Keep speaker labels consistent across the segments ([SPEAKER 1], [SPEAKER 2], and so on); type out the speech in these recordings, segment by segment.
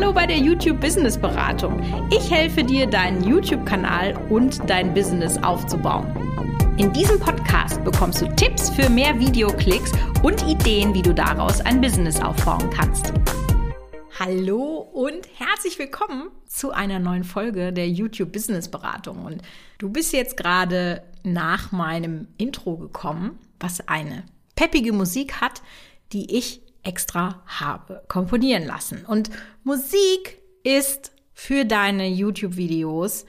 [SPEAKER 1] Hallo bei der YouTube Business Beratung. Ich helfe dir, deinen YouTube-Kanal und dein Business aufzubauen. In diesem Podcast bekommst du Tipps für mehr Videoklicks und Ideen, wie du daraus ein Business aufbauen kannst. Hallo und herzlich willkommen zu einer neuen Folge der YouTube Business Beratung. Und du bist jetzt gerade nach meinem Intro gekommen, was eine peppige Musik hat, die ich extra habe komponieren lassen. Und Musik ist für deine YouTube-Videos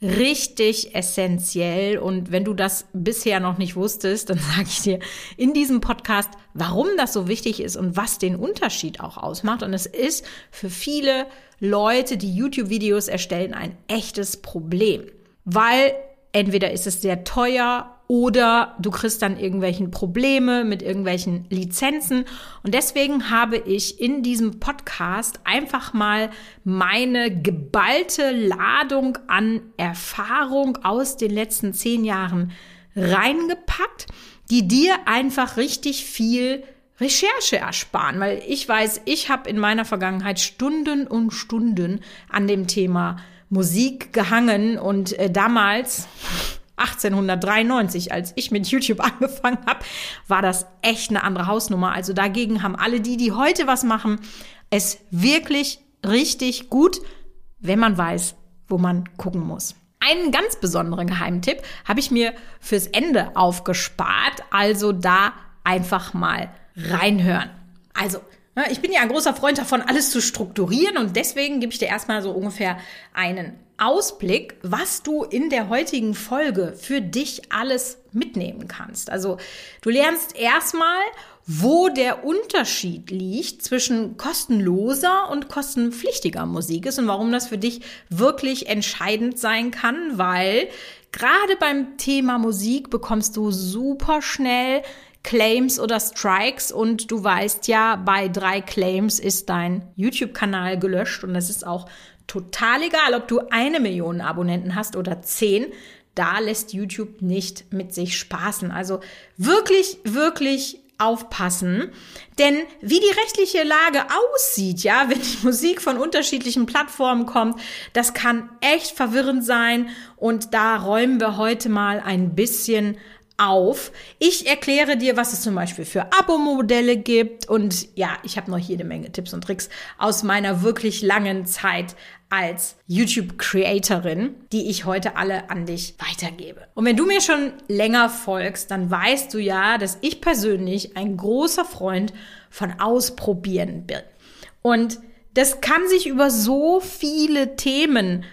[SPEAKER 1] richtig essentiell. Und wenn du das bisher noch nicht wusstest, dann sage ich dir in diesem Podcast, warum das so wichtig ist und was den Unterschied auch ausmacht. Und es ist für viele Leute, die YouTube-Videos erstellen, ein echtes Problem. Weil entweder ist es sehr teuer oder du kriegst dann irgendwelchen Probleme mit irgendwelchen Lizenzen. Und deswegen habe ich in diesem Podcast einfach mal meine geballte Ladung an Erfahrung aus den letzten zehn Jahren reingepackt, die dir einfach richtig viel Recherche ersparen, weil ich weiß, ich habe in meiner Vergangenheit Stunden und Stunden an dem Thema Musik gehangen und äh, damals 1893, als ich mit YouTube angefangen habe, war das echt eine andere Hausnummer. Also dagegen haben alle die, die heute was machen, es wirklich richtig gut, wenn man weiß, wo man gucken muss. Einen ganz besonderen Geheimtipp habe ich mir fürs Ende aufgespart, also da einfach mal reinhören. Also, ich bin ja ein großer Freund davon, alles zu strukturieren und deswegen gebe ich dir erstmal so ungefähr einen Ausblick, was du in der heutigen Folge für dich alles mitnehmen kannst. Also du lernst erstmal, wo der Unterschied liegt zwischen kostenloser und kostenpflichtiger Musik ist und warum das für dich wirklich entscheidend sein kann, weil gerade beim Thema Musik bekommst du super schnell Claims oder Strikes und du weißt ja, bei drei Claims ist dein YouTube-Kanal gelöscht und das ist auch total egal, ob du eine Million Abonnenten hast oder zehn. Da lässt YouTube nicht mit sich spaßen. Also wirklich, wirklich aufpassen. Denn wie die rechtliche Lage aussieht, ja, wenn die Musik von unterschiedlichen Plattformen kommt, das kann echt verwirrend sein. Und da räumen wir heute mal ein bisschen auf. Ich erkläre dir, was es zum Beispiel für Abo-Modelle gibt. Und ja, ich habe noch jede Menge Tipps und Tricks aus meiner wirklich langen Zeit als YouTube-Creatorin, die ich heute alle an dich weitergebe. Und wenn du mir schon länger folgst, dann weißt du ja, dass ich persönlich ein großer Freund von Ausprobieren bin. Und das kann sich über so viele Themen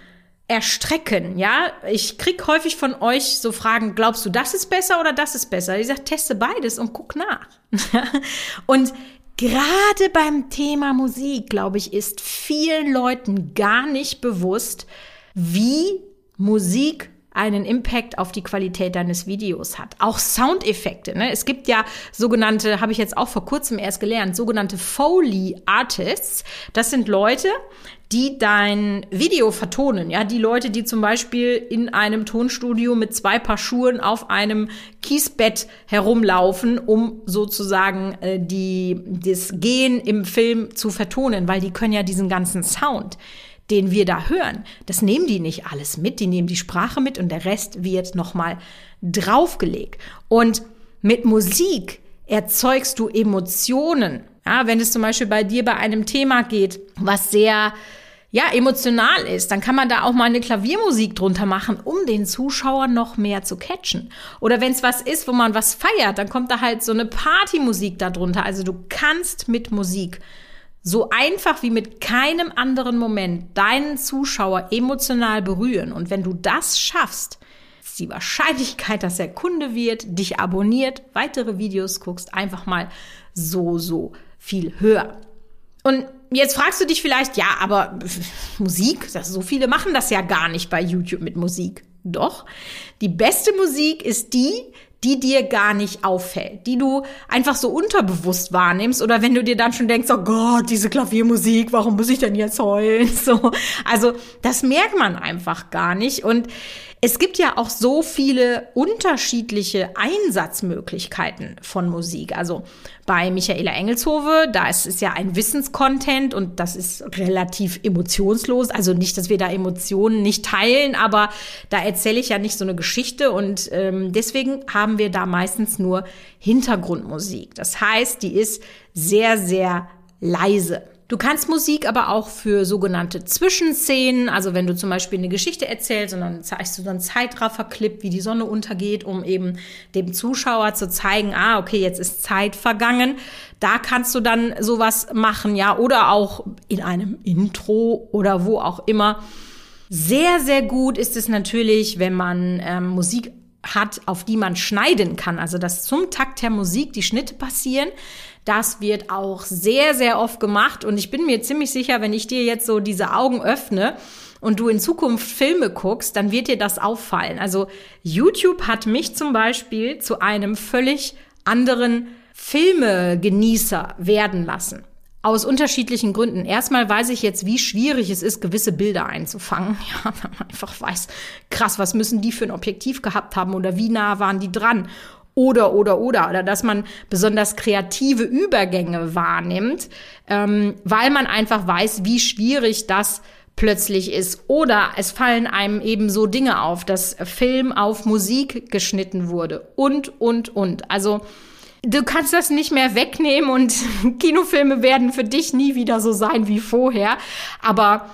[SPEAKER 1] erstrecken, ja. Ich krieg häufig von euch so Fragen, glaubst du, das ist besser oder das ist besser? Ich sage, teste beides und guck nach. und gerade beim Thema Musik, glaube ich, ist vielen Leuten gar nicht bewusst, wie Musik einen Impact auf die Qualität deines Videos hat. Auch Soundeffekte. Ne? Es gibt ja sogenannte, habe ich jetzt auch vor kurzem erst gelernt, sogenannte Foley Artists. Das sind Leute, die dein Video vertonen. Ja, die Leute, die zum Beispiel in einem Tonstudio mit zwei Paar Schuhen auf einem Kiesbett herumlaufen, um sozusagen äh, die, das Gehen im Film zu vertonen, weil die können ja diesen ganzen Sound den wir da hören, das nehmen die nicht alles mit, die nehmen die Sprache mit und der Rest wird nochmal draufgelegt. Und mit Musik erzeugst du Emotionen. Ja, wenn es zum Beispiel bei dir bei einem Thema geht, was sehr ja, emotional ist, dann kann man da auch mal eine Klaviermusik drunter machen, um den Zuschauer noch mehr zu catchen. Oder wenn es was ist, wo man was feiert, dann kommt da halt so eine Partymusik darunter. Also du kannst mit Musik so einfach wie mit keinem anderen Moment deinen Zuschauer emotional berühren. Und wenn du das schaffst, ist die Wahrscheinlichkeit, dass er Kunde wird, dich abonniert, weitere Videos guckst, einfach mal so, so viel höher. Und jetzt fragst du dich vielleicht, ja, aber Musik, das, so viele machen das ja gar nicht bei YouTube mit Musik. Doch, die beste Musik ist die, die dir gar nicht auffällt, die du einfach so unterbewusst wahrnimmst oder wenn du dir dann schon denkst, oh Gott, diese Klaviermusik, warum muss ich denn jetzt heulen? So, also das merkt man einfach gar nicht und Es gibt ja auch so viele unterschiedliche Einsatzmöglichkeiten von Musik. Also bei Michaela Engelshove, da ist es ja ein Wissenscontent und das ist relativ emotionslos. Also nicht, dass wir da Emotionen nicht teilen, aber da erzähle ich ja nicht so eine Geschichte und ähm, deswegen haben wir da meistens nur Hintergrundmusik. Das heißt, die ist sehr, sehr leise. Du kannst Musik aber auch für sogenannte Zwischenszenen, also wenn du zum Beispiel eine Geschichte erzählst und dann zeigst du so einen Zeitraffer-Clip, wie die Sonne untergeht, um eben dem Zuschauer zu zeigen, ah, okay, jetzt ist Zeit vergangen. Da kannst du dann sowas machen, ja, oder auch in einem Intro oder wo auch immer. Sehr, sehr gut ist es natürlich, wenn man ähm, Musik hat, auf die man schneiden kann. Also dass zum Takt der Musik die Schnitte passieren. Das wird auch sehr, sehr oft gemacht und ich bin mir ziemlich sicher, wenn ich dir jetzt so diese Augen öffne und du in Zukunft Filme guckst, dann wird dir das auffallen. Also YouTube hat mich zum Beispiel zu einem völlig anderen Filmegenießer werden lassen. Aus unterschiedlichen Gründen. Erstmal weiß ich jetzt, wie schwierig es ist, gewisse Bilder einzufangen. Ja, wenn man einfach weiß, krass, was müssen die für ein Objektiv gehabt haben oder wie nah waren die dran? oder, oder, oder, oder dass man besonders kreative Übergänge wahrnimmt, ähm, weil man einfach weiß, wie schwierig das plötzlich ist. Oder es fallen einem eben so Dinge auf, dass Film auf Musik geschnitten wurde und, und, und. Also du kannst das nicht mehr wegnehmen und Kinofilme werden für dich nie wieder so sein wie vorher. Aber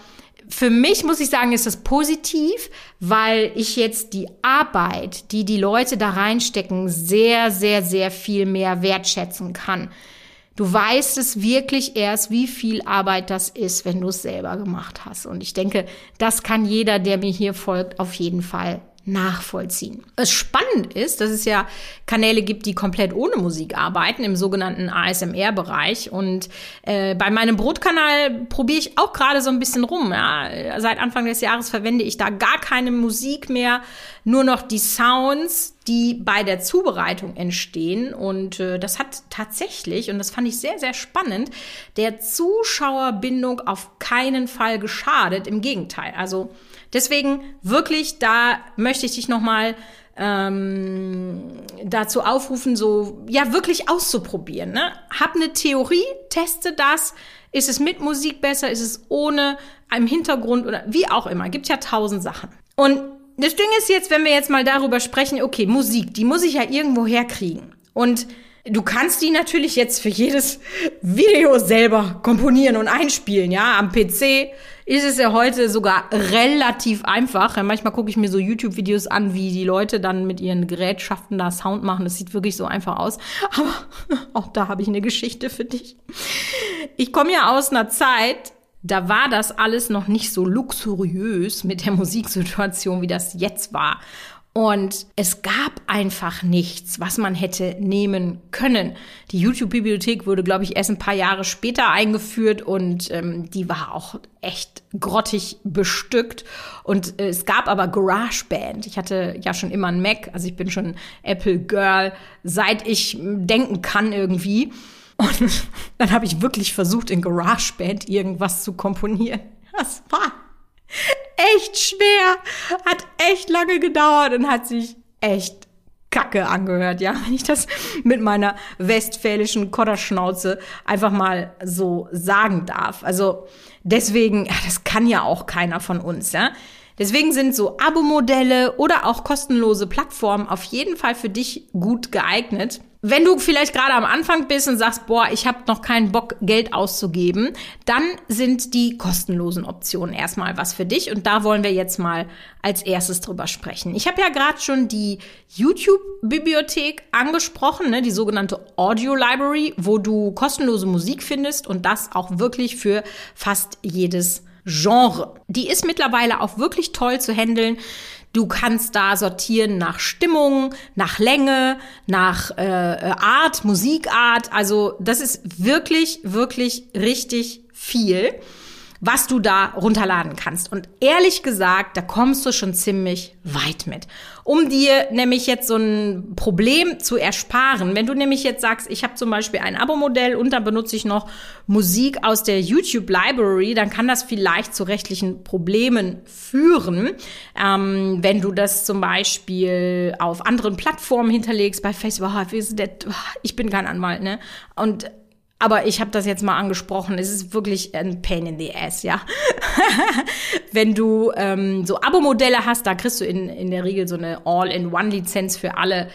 [SPEAKER 1] für mich muss ich sagen, ist das positiv, weil ich jetzt die Arbeit, die die Leute da reinstecken, sehr, sehr, sehr viel mehr wertschätzen kann. Du weißt es wirklich erst, wie viel Arbeit das ist, wenn du es selber gemacht hast. Und ich denke, das kann jeder, der mir hier folgt, auf jeden Fall nachvollziehen. Was spannend ist, dass es ja Kanäle gibt, die komplett ohne Musik arbeiten, im sogenannten ASMR-Bereich. Und äh, bei meinem Brotkanal probiere ich auch gerade so ein bisschen rum. Ja. Seit Anfang des Jahres verwende ich da gar keine Musik mehr, nur noch die Sounds, die bei der Zubereitung entstehen. Und äh, das hat tatsächlich, und das fand ich sehr, sehr spannend, der Zuschauerbindung auf keinen Fall geschadet. Im Gegenteil. Also Deswegen wirklich, da möchte ich dich nochmal ähm, dazu aufrufen, so ja wirklich auszuprobieren. Ne? Hab eine Theorie, teste das. Ist es mit Musik besser? Ist es ohne einem Hintergrund oder wie auch immer? Gibt ja tausend Sachen. Und das Ding ist jetzt, wenn wir jetzt mal darüber sprechen, okay, Musik, die muss ich ja irgendwo herkriegen. Und du kannst die natürlich jetzt für jedes Video selber komponieren und einspielen, ja, am PC ist es ja heute sogar relativ einfach. Manchmal gucke ich mir so YouTube-Videos an, wie die Leute dann mit ihren Gerätschaften da Sound machen. Das sieht wirklich so einfach aus. Aber auch da habe ich eine Geschichte für dich. Ich komme ja aus einer Zeit, da war das alles noch nicht so luxuriös mit der Musiksituation, wie das jetzt war. Und es gab einfach nichts, was man hätte nehmen können. Die YouTube-Bibliothek wurde, glaube ich, erst ein paar Jahre später eingeführt und ähm, die war auch echt grottig bestückt. Und äh, es gab aber GarageBand. Ich hatte ja schon immer einen Mac, also ich bin schon Apple Girl, seit ich denken kann irgendwie. Und dann habe ich wirklich versucht, in GarageBand irgendwas zu komponieren. Das war echt schwer, hat echt lange gedauert und hat sich echt Kacke angehört, ja, wenn ich das mit meiner westfälischen Kotterschnauze einfach mal so sagen darf. Also deswegen, das kann ja auch keiner von uns, ja. Deswegen sind so Abo-Modelle oder auch kostenlose Plattformen auf jeden Fall für dich gut geeignet. Wenn du vielleicht gerade am Anfang bist und sagst, boah, ich habe noch keinen Bock, Geld auszugeben, dann sind die kostenlosen Optionen erstmal was für dich. Und da wollen wir jetzt mal als erstes drüber sprechen. Ich habe ja gerade schon die YouTube-Bibliothek angesprochen, ne, die sogenannte Audio Library, wo du kostenlose Musik findest und das auch wirklich für fast jedes Genre. Die ist mittlerweile auch wirklich toll zu handeln. Du kannst da sortieren nach Stimmung, nach Länge, nach äh, Art, Musikart. Also das ist wirklich, wirklich richtig viel. was du da runterladen kannst. Und ehrlich gesagt, da kommst du schon ziemlich weit mit. Um dir nämlich jetzt so ein Problem zu ersparen, wenn du nämlich jetzt sagst, ich habe zum Beispiel ein Abo-Modell und dann benutze ich noch Musik aus der YouTube Library, dann kann das vielleicht zu rechtlichen Problemen führen, ähm, wenn du das zum Beispiel auf anderen Plattformen hinterlegst, bei Facebook, oh, ich bin kein Anwalt, ne? Und aber ich habe das jetzt mal angesprochen. Es ist wirklich ein Pain in the Ass, ja. Wenn du ähm, so Abo-Modelle hast, da kriegst du in, in der Regel so eine All-in-One-Lizenz für alle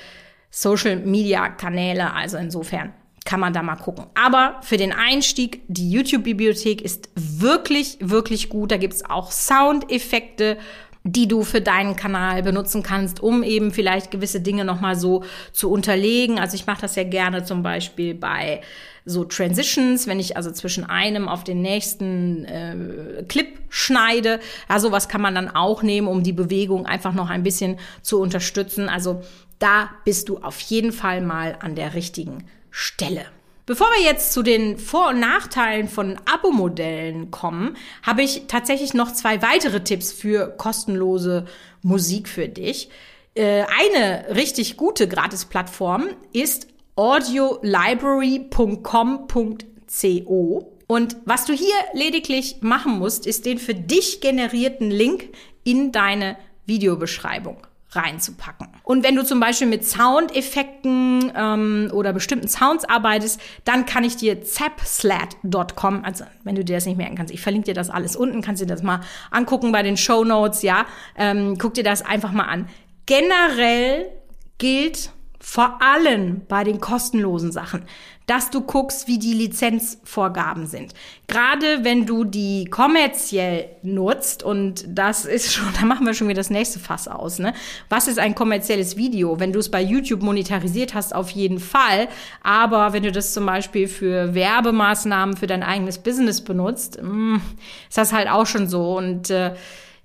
[SPEAKER 1] Social-Media-Kanäle. Also insofern kann man da mal gucken. Aber für den Einstieg, die YouTube-Bibliothek ist wirklich, wirklich gut. Da gibt's auch Soundeffekte die du für deinen Kanal benutzen kannst, um eben vielleicht gewisse Dinge nochmal so zu unterlegen. Also ich mache das ja gerne zum Beispiel bei so Transitions, wenn ich also zwischen einem auf den nächsten äh, Clip schneide. Ja, sowas kann man dann auch nehmen, um die Bewegung einfach noch ein bisschen zu unterstützen. Also da bist du auf jeden Fall mal an der richtigen Stelle. Bevor wir jetzt zu den Vor- und Nachteilen von Abo-Modellen kommen, habe ich tatsächlich noch zwei weitere Tipps für kostenlose Musik für dich. Äh, eine richtig gute Gratis-Plattform ist audiolibrary.com.co. Und was du hier lediglich machen musst, ist den für dich generierten Link in deine Videobeschreibung reinzupacken. Und wenn du zum Beispiel mit Soundeffekten ähm, oder bestimmten Sounds arbeitest, dann kann ich dir zapslat.com, also wenn du dir das nicht merken kannst, ich verlinke dir das alles unten, kannst dir das mal angucken bei den Show Notes, ja, ähm, guck dir das einfach mal an. Generell gilt vor allem bei den kostenlosen Sachen, dass du guckst, wie die Lizenzvorgaben sind. Gerade wenn du die kommerziell nutzt, und das ist schon, da machen wir schon wieder das nächste Fass aus, ne? Was ist ein kommerzielles Video? Wenn du es bei YouTube monetarisiert hast, auf jeden Fall. Aber wenn du das zum Beispiel für Werbemaßnahmen für dein eigenes Business benutzt, mh, mm, ist das halt auch schon so. Und äh,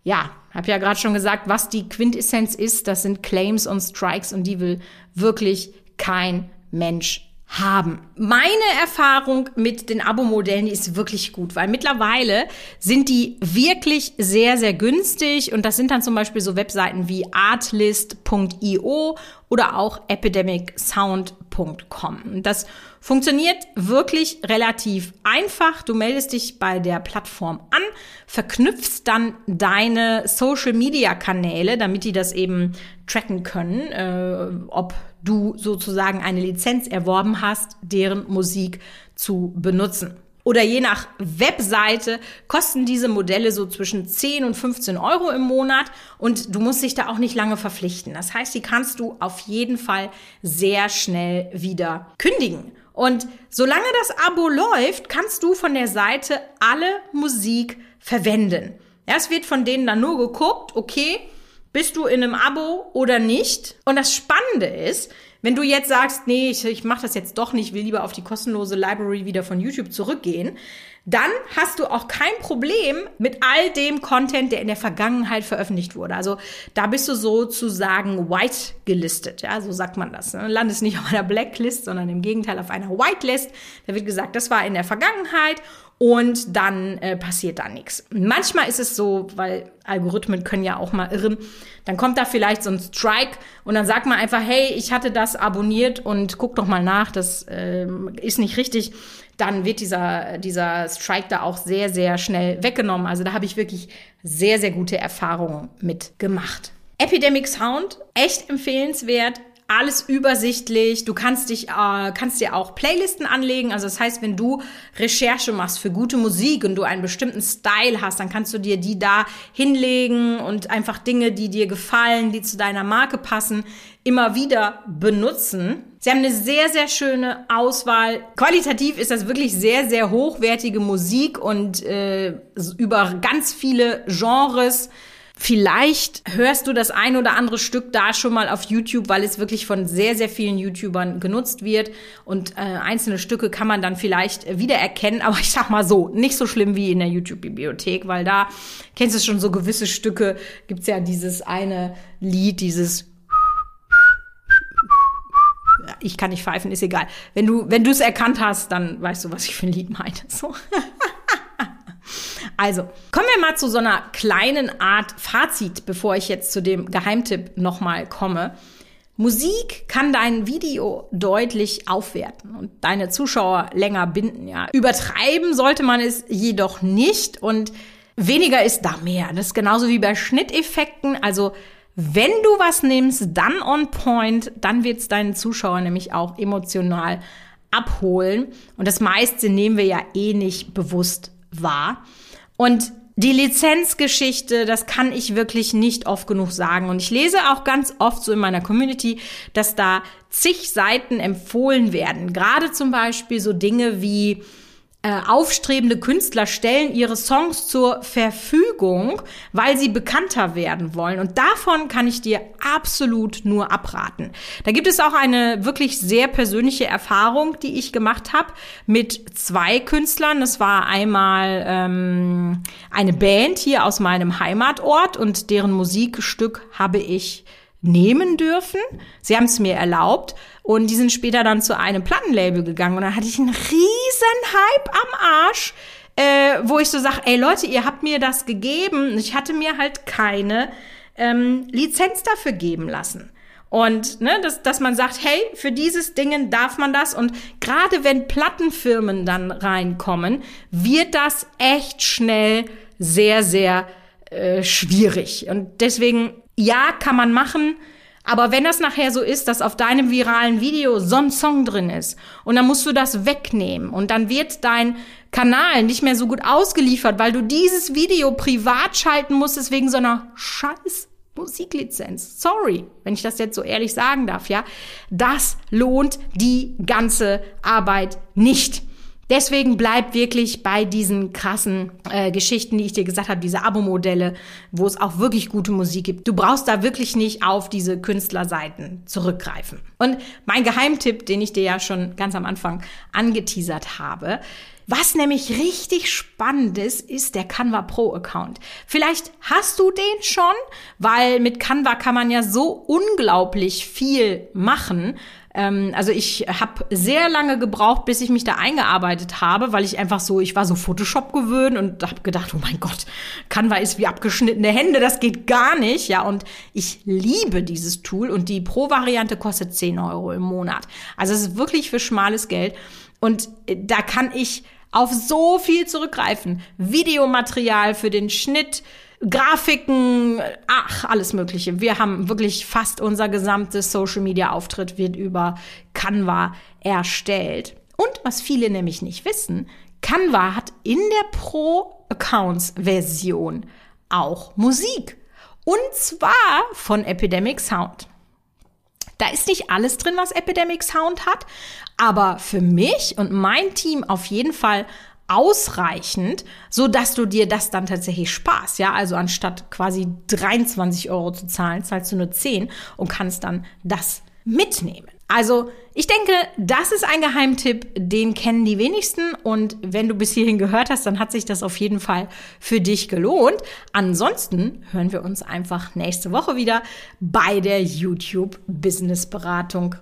[SPEAKER 1] ja, habe ja gerade schon gesagt, was die Quintessenz ist, das sind Claims und Strikes und die will wirklich kein Mensch haben. Meine Erfahrung mit den Abo-Modellen ist wirklich gut, weil mittlerweile sind die wirklich sehr, sehr günstig und das sind dann zum Beispiel so Webseiten wie artlist.io oder auch epidemicsound.com. Das funktioniert wirklich relativ einfach. Du meldest dich bei der Plattform an, verknüpfst dann deine Social-Media-Kanäle, damit die das eben tracken können, äh, ob du sozusagen eine Lizenz erworben hast, deren Musik zu benutzen. Oder je nach Webseite kosten diese Modelle so zwischen 10 und 15 Euro im Monat und du musst dich da auch nicht lange verpflichten. Das heißt, die kannst du auf jeden Fall sehr schnell wieder kündigen. Und solange das Abo läuft, kannst du von der Seite alle Musik verwenden. Ja, es wird von denen dann nur geguckt, okay, bist du in einem Abo oder nicht? Und das Spannende ist, wenn du jetzt sagst, nee, ich, ich mache das jetzt doch nicht, will lieber auf die kostenlose Library wieder von YouTube zurückgehen, dann hast du auch kein Problem mit all dem Content, der in der Vergangenheit veröffentlicht wurde. Also da bist du sozusagen white gelistet, ja, so sagt man das. Ne? Landest nicht auf einer Blacklist, sondern im Gegenteil auf einer Whitelist. Da wird gesagt, das war in der Vergangenheit und dann äh, passiert da nichts. Manchmal ist es so, weil Algorithmen können ja auch mal irren, dann kommt da vielleicht so ein Strike und dann sagt man einfach, hey, ich hatte das abonniert und guck doch mal nach, das äh, ist nicht richtig. Dann wird dieser, dieser Strike da auch sehr, sehr schnell weggenommen. Also da habe ich wirklich sehr, sehr gute Erfahrungen mit gemacht. Epidemic Sound, echt empfehlenswert alles übersichtlich. Du kannst dich, äh, kannst dir auch Playlisten anlegen. Also das heißt, wenn du Recherche machst für gute Musik und du einen bestimmten Style hast, dann kannst du dir die da hinlegen und einfach Dinge, die dir gefallen, die zu deiner Marke passen, immer wieder benutzen. Sie haben eine sehr, sehr schöne Auswahl. Qualitativ ist das wirklich sehr, sehr hochwertige Musik und äh, über ganz viele Genres. Vielleicht hörst du das ein oder andere Stück da schon mal auf YouTube, weil es wirklich von sehr, sehr vielen YouTubern genutzt wird. Und äh, einzelne Stücke kann man dann vielleicht wiedererkennen. Aber ich sag mal so, nicht so schlimm wie in der YouTube-Bibliothek, weil da kennst du schon so gewisse Stücke. Gibt's ja dieses eine Lied, dieses ich kann nicht pfeifen, ist egal. Wenn du, wenn du es erkannt hast, dann weißt du, was ich für ein Lied meine. So. Also, kommen wir mal zu so einer kleinen Art Fazit, bevor ich jetzt zu dem Geheimtipp nochmal komme. Musik kann dein Video deutlich aufwerten und deine Zuschauer länger binden, ja. Übertreiben sollte man es jedoch nicht und weniger ist da mehr. Das ist genauso wie bei Schnitteffekten. Also, wenn du was nimmst, dann on point, dann wird es deinen Zuschauer nämlich auch emotional abholen. Und das meiste nehmen wir ja eh nicht bewusst wahr. Und die Lizenzgeschichte, das kann ich wirklich nicht oft genug sagen. Und ich lese auch ganz oft so in meiner Community, dass da zig Seiten empfohlen werden. Gerade zum Beispiel so Dinge wie äh, aufstrebende Künstler stellen ihre Songs zur Verfügung, weil sie bekannter werden wollen. Und davon kann ich dir absolut nur abraten. Da gibt es auch eine wirklich sehr persönliche Erfahrung, die ich gemacht habe mit zwei Künstlern. Das war einmal ähm, eine Band hier aus meinem Heimatort und deren Musikstück habe ich nehmen dürfen. Sie haben es mir erlaubt. Und die sind später dann zu einem Plattenlabel gegangen und dann hatte ich einen riesen Hype am Arsch, äh, wo ich so sag, ey Leute, ihr habt mir das gegeben. Ich hatte mir halt keine ähm, Lizenz dafür geben lassen. Und ne, dass, dass man sagt, hey, für dieses Dingen darf man das. Und gerade wenn Plattenfirmen dann reinkommen, wird das echt schnell sehr, sehr äh, schwierig. Und deswegen, ja, kann man machen. Aber wenn das nachher so ist, dass auf deinem viralen Video so ein Song drin ist und dann musst du das wegnehmen und dann wird dein Kanal nicht mehr so gut ausgeliefert, weil du dieses Video privat schalten musstest wegen so einer scheiß Musiklizenz. Sorry, wenn ich das jetzt so ehrlich sagen darf, ja. Das lohnt die ganze Arbeit nicht. Deswegen bleib wirklich bei diesen krassen äh, Geschichten, die ich dir gesagt habe, diese Abo-Modelle, wo es auch wirklich gute Musik gibt. Du brauchst da wirklich nicht auf diese Künstlerseiten zurückgreifen. Und mein Geheimtipp, den ich dir ja schon ganz am Anfang angeteasert habe, was nämlich richtig spannend ist, ist der Canva Pro Account. Vielleicht hast du den schon, weil mit Canva kann man ja so unglaublich viel machen. Ähm, also ich habe sehr lange gebraucht, bis ich mich da eingearbeitet habe, weil ich einfach so, ich war so Photoshop gewöhnt und habe gedacht, oh mein Gott, Canva ist wie abgeschnittene Hände, das geht gar nicht. Ja, und ich liebe dieses Tool und die Pro-Variante kostet 10 Euro im Monat. Also es ist wirklich für schmales Geld. Und äh, da kann ich auf so viel zurückgreifen. Videomaterial für den Schnitt, Grafiken, ach, alles Mögliche. Wir haben wirklich fast unser gesamtes Social Media Auftritt wird über Canva erstellt. Und was viele nämlich nicht wissen, Canva hat in der Pro Accounts Version auch Musik. Und zwar von Epidemic Sound. Da ist nicht alles drin, was Epidemic Sound hat, aber für mich und mein Team auf jeden Fall ausreichend, so dass du dir das dann tatsächlich sparst. Ja, also anstatt quasi 23 Euro zu zahlen, zahlst du nur 10 und kannst dann das mitnehmen. Also ich denke, das ist ein Geheimtipp, den kennen die wenigsten. Und wenn du bis hierhin gehört hast, dann hat sich das auf jeden Fall für dich gelohnt. Ansonsten hören wir uns einfach nächste Woche wieder bei der YouTube Business Beratung.